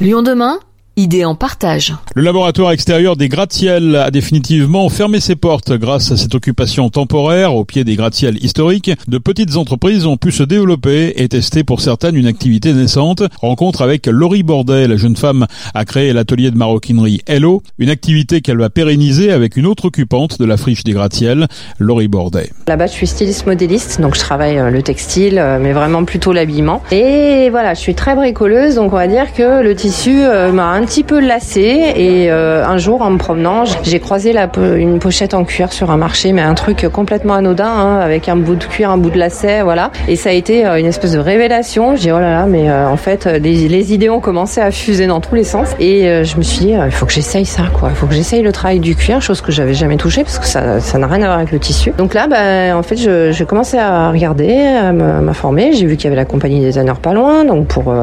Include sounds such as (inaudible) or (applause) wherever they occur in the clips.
Lyon demain Idée en partage. Le laboratoire extérieur des gratte-ciels a définitivement fermé ses portes grâce à cette occupation temporaire au pied des gratte-ciels historiques. De petites entreprises ont pu se développer et tester pour certaines une activité naissante. Rencontre avec Laurie Bordet, la jeune femme a créé l'atelier de maroquinerie Hello, une activité qu'elle va pérenniser avec une autre occupante de la friche des gratte-ciels, Laurie Bordet. Là-bas, je suis styliste modéliste, donc je travaille euh, le textile, euh, mais vraiment plutôt l'habillement. Et voilà, je suis très bricoleuse, donc on va dire que le tissu euh, m'a un petit peu lassé et euh, un jour en me promenant, j'ai croisé une pochette en cuir sur un marché, mais un truc complètement anodin, hein, avec un bout de cuir, un bout de lacet, voilà. Et ça a été euh, une espèce de révélation. Je dis oh là là, mais euh, en fait les, idées ont commencé à fuser dans tous les sens et je me suis dit il faut que j'essaye ça, quoi. Il faut que j'essaye le travail du cuir, chose que j'avais jamais touché parce que ça ça n'a rien à voir avec le tissu. Donc là, bah, en fait, je, commençais à regarder, à m'informer. J'ai vu qu'il y avait la compagnie des Anneurs pas loin, donc pour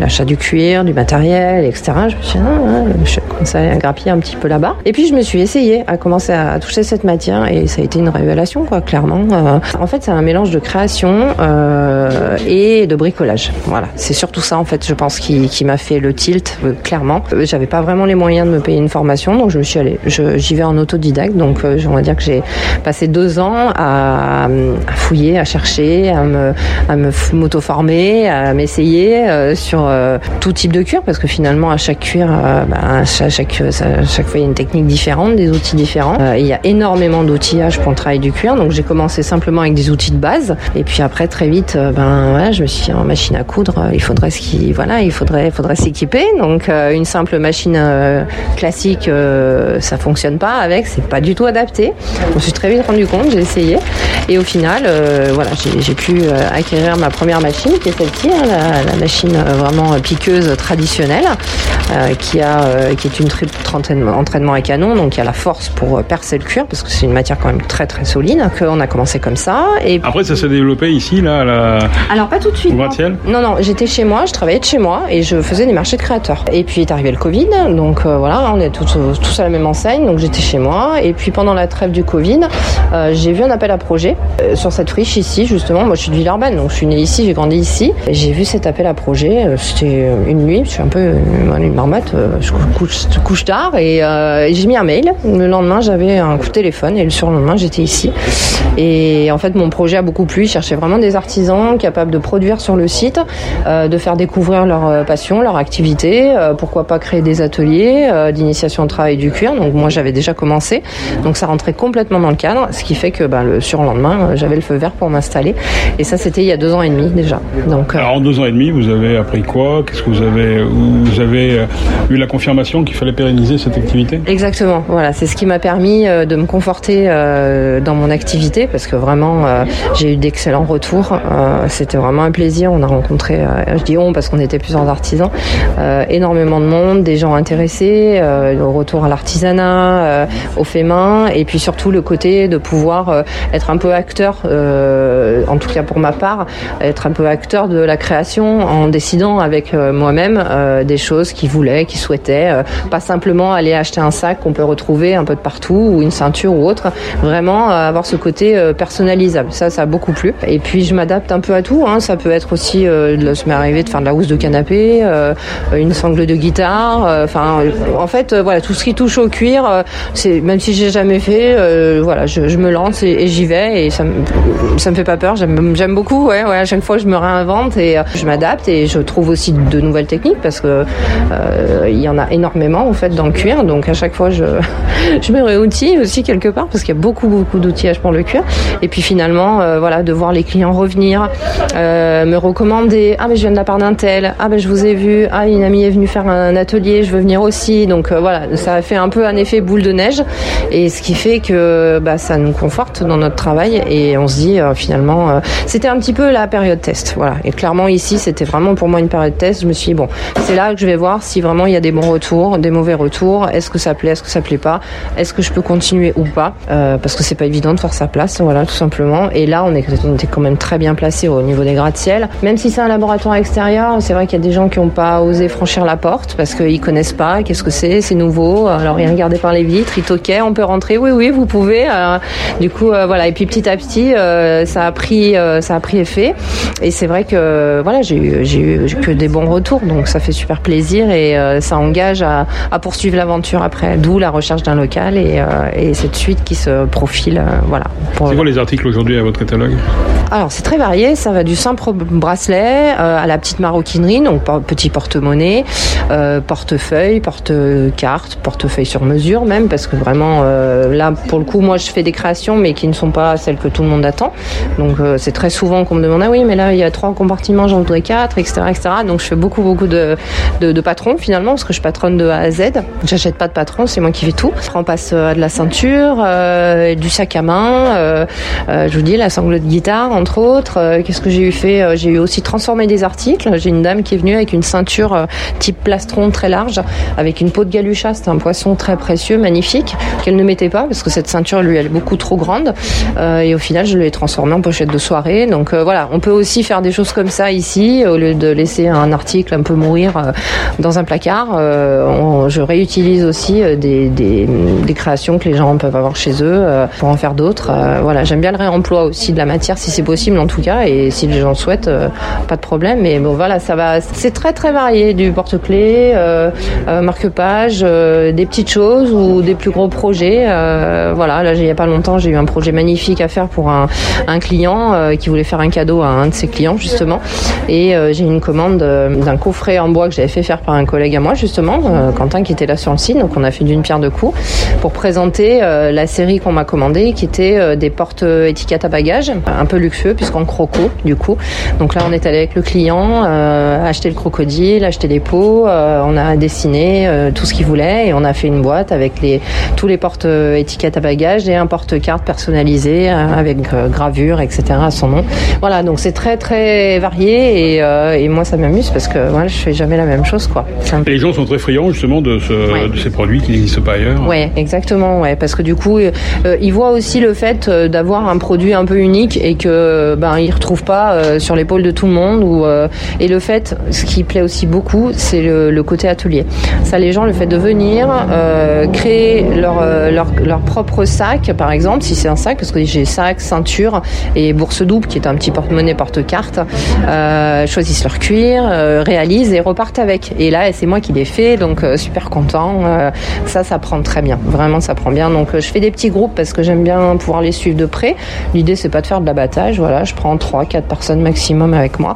l'achat du cuir, du matériel, etc. Je me suis dit, ah, je commençais à grappiller un petit peu là-bas. Et puis je me suis essayée à commencer à toucher cette matière et ça a été une révélation, quoi, clairement. Euh, en fait, c'est un mélange de création euh, et de bricolage. Voilà, c'est surtout ça, en fait, je pense, qui, qui m'a fait le tilt, euh, clairement. J'avais pas vraiment les moyens de me payer une formation, donc je me suis allée. J'y vais en autodidacte, donc on va dire que j'ai passé deux ans à, fouiller, à chercher, à me, à me m'auto-former, à m'essayer sur tout type de cuir, parce que finalement, à chaque cuir, euh, bah, à chaque, fois il y a une technique différente, des outils différents. Euh, il y a énormément d'outillage pour le travail du cuir, donc j'ai commencé simplement avec des outils de base, et puis après très vite, euh, ben je me suis dit en machine à coudre, il faudrait ce voilà, il faudrait, faudrait s'équiper. Donc une simple machine classique, ça fonctionne pas avec, c'est pas du tout adapté. Je me suis très vite rendu compte, j'ai essayé, et au final, voilà, j'ai pu acquérir ma première machine, qui est celle-ci, hein, la, la, machine vraiment piqueuse traditionnelle, qui a euh, qui est une triple entraînement à canon, donc il y a la force pour euh, percer le cuir parce que c'est une matière quand même très très solide. On a commencé comme ça et après ça s'est développé ici là. La... Alors pas tout de suite. Non non, j'étais chez moi, je travaillais de chez moi et je faisais des marchés de créateurs. Et puis est arrivé le Covid, donc euh, voilà, on est tous, tous à la même enseigne, donc j'étais chez moi et puis pendant la trêve du Covid, j'ai vu un appel à projet sur cette ici justement. Moi je suis de Villeurbanne, donc je suis née ici, j'ai grandi ici. J'ai vu cet appel à projet, c'était une nuit, je suis un peu une, une marmotte je couche, tard euh, et j'ai mis un mail. Le lendemain, j'avais un coup de téléphone et le surlendemain, j'étais ici. Et en fait, mon projet a beaucoup plu. Je cherchais vraiment des artisans capables de produire sur le site, euh, de faire découvrir leur euh, passion, leur activité. pourquoi pas créer des ateliers d'initiation au travail du cuir. Donc moi, j'avais déjà commencé. Donc ça rentrait complètement dans le cadre, ce qui fait que bah, le surlendemain, j'avais le feu vert pour m'installer. Et ça, c'était il y a deux ans et demi déjà. Donc, Alors en deux ans et demi, vous avez appris quoi? Qu'est-ce que vous avez Vous avez eu la confirmation qu'il fallait pérenniser cette activité? Exactement, voilà, c'est ce qui m'a permis euh, de me conforter euh, dans mon activité parce que vraiment euh, j'ai eu d'excellents retours. C'était vraiment un plaisir. On a rencontré, je dis on parce qu'on était plusieurs artisans, énormément de monde, des gens intéressés, au retour à l'artisanat, au fait main, et puis surtout le côté de pouvoir être un peu acteur, en tout cas pour ma part, être un peu acteur de la création en décidant avec moi-même des choses qu'ils voulaient, qu'ils souhaitaient, euh, pas simplement aller acheter un sac qu'on peut retrouver un peu de partout ou une ceinture ou autre, vraiment euh, avoir ce côté euh, personnalisable. Ça, ça a beaucoup plu. Et puis je m'adapte un peu à tout. Hein. Ça peut être aussi, de, ça m'est arrivé de faire de la housse de canapé, une sangle de guitare. Enfin, en fait, voilà, tout ce qui touche au cuir, c'est même si j'ai jamais fait, voilà, je, je, me lance et, j'y vais et ça ça me fait pas peur. J'aime beaucoup. Ouais, ouais, à chaque fois je me réinvente et je m'adapte et je trouve aussi de nouvelles techniques parce que il y en a énormément en fait dans le cuir, donc à chaque fois je, (laughs) je me réoutille aussi quelque part parce qu'il y a beaucoup beaucoup d'outillage pour le cuir. Et puis finalement, euh, voilà, de voir les clients revenir, euh, me recommander, ah mais je viens de la part d'un tel, ah ben je vous ai vu, ah une amie est venue faire un atelier, je veux venir aussi. Donc euh, voilà, ça fait un peu un effet boule de neige et ce qui fait que bah, ça nous conforte dans notre travail et on se dit finalement, c'était un petit peu la période test, voilà. Et clairement ici, c'était vraiment pour moi une période test. Je me suis dit bon, c'est là que je vais voir si vraiment il y a des bons retours, des mauvais retours. Est-ce que ça plaît, est-ce que ça plaît pas? Est-ce que je peux continuer ou pas? Euh, Parce que c'est pas évident de faire sa place, voilà, tout simplement. Et là, on, était quand même très bien placé au niveau des gratte-ciel. Même si c'est un laboratoire extérieur, c'est vrai qu'il y a des gens qui n'ont pas osé franchir la porte parce qu'ils connaissent pas. Qu'est-ce que c'est? C'est nouveau. Alors ils regardaient par les vitres, ils toquaient. On peut rentrer Oui, oui, vous pouvez. Euh, du coup, euh, voilà. Et puis petit à petit, ça a pris, ça a pris effet. Et c'est vrai que voilà, j'ai eu, j'ai eu que des bons retours, donc ça fait super plaisir et ça engage à, à poursuivre l'aventure après. D'où la recherche d'un local et, et, cette suite qui se profile, voilà. C'est quoi les articles aujourd'hui à votre catalogue Alors c'est très varié. Ça va du simple bracelet à la petite maroquinerie, donc petit porte-monnaie, euh, portefeuille, porte-carte, portefeuille sur mesure même, parce que vraiment euh, là pour le coup moi je fais des créations mais qui ne sont pas celles que tout le monde attend. Donc euh, c'est très souvent qu'on me demande ah oui mais là il y a trois compartiments, j'en voudrais quatre, etc., etc. Donc je fais beaucoup beaucoup de, patrons finalement parce que je patronne de A à Z. J'achète pas de patron, c'est moi qui fais tout. On passe à de la ceinture, du sac à main, je vous dis la sangle de guitare entre autres. Qu'est-ce que j'ai eu fait J'ai eu aussi transformé des articles. J'ai une dame qui est venue avec une ceinture euh, type plastron très large, avec une peau de galucha. C'est un poisson très précieux, magnifique, qu'elle ne mettait pas parce que cette ceinture lui elle est beaucoup trop grande. Euh, et au final, je l'ai transformée en pochette de soirée. Donc euh, voilà, on peut aussi faire des choses comme ça ici au lieu de laisser un article un peu mourir dans un placard. je réutilise aussi des, des, des, créations que les gens peuvent avoir chez eux pour en faire d'autres. voilà, j'aime bien le réemploi aussi de la matière si c'est possible en tout cas. Et si les gens souhaitent, pas de problème. Mais bon, voilà, ça va. C'est très très varié, du porte-clés, euh, euh, marque-page, euh, des petites choses ou des plus gros projets. voilà, là, il n'y a pas longtemps, j'ai eu un projet magnifique à faire pour un, un client qui voulait faire un cadeau à un de ses clients justement. Et j'ai une commande d'un coffret en bois que j'avais fait faire par un collègue à moi justement, Quentin qui était là sur le site. Donc on a fait d'une pierre deux coups pour présenter la série qu'on m'a commandée, qui était des portes étiquettes à bagages, un peu luxueux puisqu'en croco du coup. Donc là, on est allé avec le client, euh, acheter le crocodile, acheter les pots, euh, on a dessiné euh, tout ce qu'il voulait et on a fait une boîte avec les tous les portes étiquettes à bagages et un porte-carte personnalisé avec gravure, etc. à son nom. Voilà, donc c'est très très varié et, et moi ça m'amuse parce que voilà, je fais jamais la même chose quoi. Et les gens sont très friands justement de, ce, de ces produits qui n'existent pas ailleurs. Ouais, exactement, ouais, parce que du coup ils voient aussi le fait d'avoir un produit un peu unique et que ben ils retrouvent pas sur l'épaule de tout le monde ou et le fait, ce qui plaît aussi beaucoup, c'est le, côté atelier. Ça, les gens, le fait de venir euh, créer leur, euh, leur, leur, propre sac, par exemple, si c'est un sac, parce que j'ai sac, ceinture et bourse double, qui est un petit porte-monnaie, porte-carte, euh, choisissent leur cuir, euh, réalisent et repartent avec. Et là, c'est moi qui l'ai fait, donc super content. ça, ça prend très bien. Vraiment, ça prend bien. Donc, je fais des petits groupes parce que j'aime bien pouvoir les suivre de près. L'idée, c'est pas de faire de l'abattage. Voilà, je prends 3 quatre personnes maximum avec moi,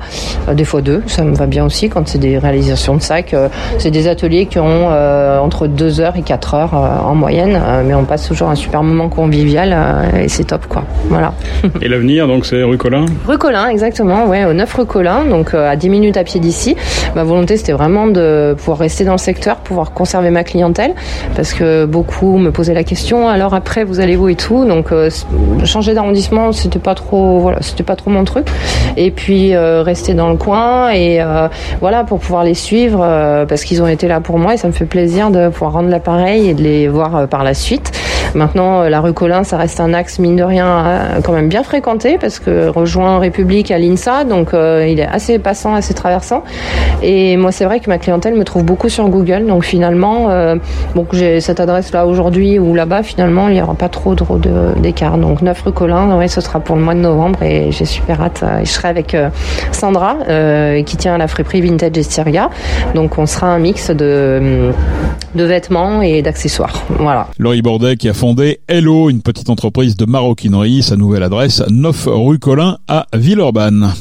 des fois deux ça me va bien aussi quand c'est des réalisations de sacs. Euh, c'est des ateliers qui ont euh, entre 2 heures et 4 heures euh, en moyenne, mais on passe toujours un super moment convivial et c'est top quoi. Voilà. Et l'avenir donc c'est rue Colin Rue Colin, exactement, ouais, au 9 rue Colin, donc à 10 minutes à pied d'ici. Ma volonté c'était vraiment de pouvoir rester dans le secteur, pouvoir conserver ma clientèle, parce que beaucoup me posaient la question alors après vous allez où et tout, donc changer d'arrondissement c'était pas trop, voilà, c'était pas trop mon truc. Et puis rester dans le coin et euh, voilà pour pouvoir les suivre euh, parce qu'ils ont été là pour moi et ça me fait plaisir de pouvoir rendre l'appareil et de les voir euh, par la suite. Maintenant, la rue Colin, ça reste un axe mine de rien quand même bien fréquenté parce que rejoint République à l'INSA, donc il est assez passant, assez traversant. Et moi, c'est vrai que ma clientèle me trouve beaucoup sur Google, donc finalement, bon, j'ai cette adresse là aujourd'hui ou là-bas, finalement, il n'y aura pas trop d'écart. Donc 9 rue Colin, ouais, ce sera pour le mois de novembre et j'ai super hâte. Je serai avec Sandra qui tient la friperie Vintage Estiria. Donc on sera un mix de, de vêtements et d'accessoires. Voilà. Laurie Bordet qui a fondé Hello, une petite entreprise de maroquinerie. Sa nouvelle adresse, 9 rue Colin à Villeurbanne.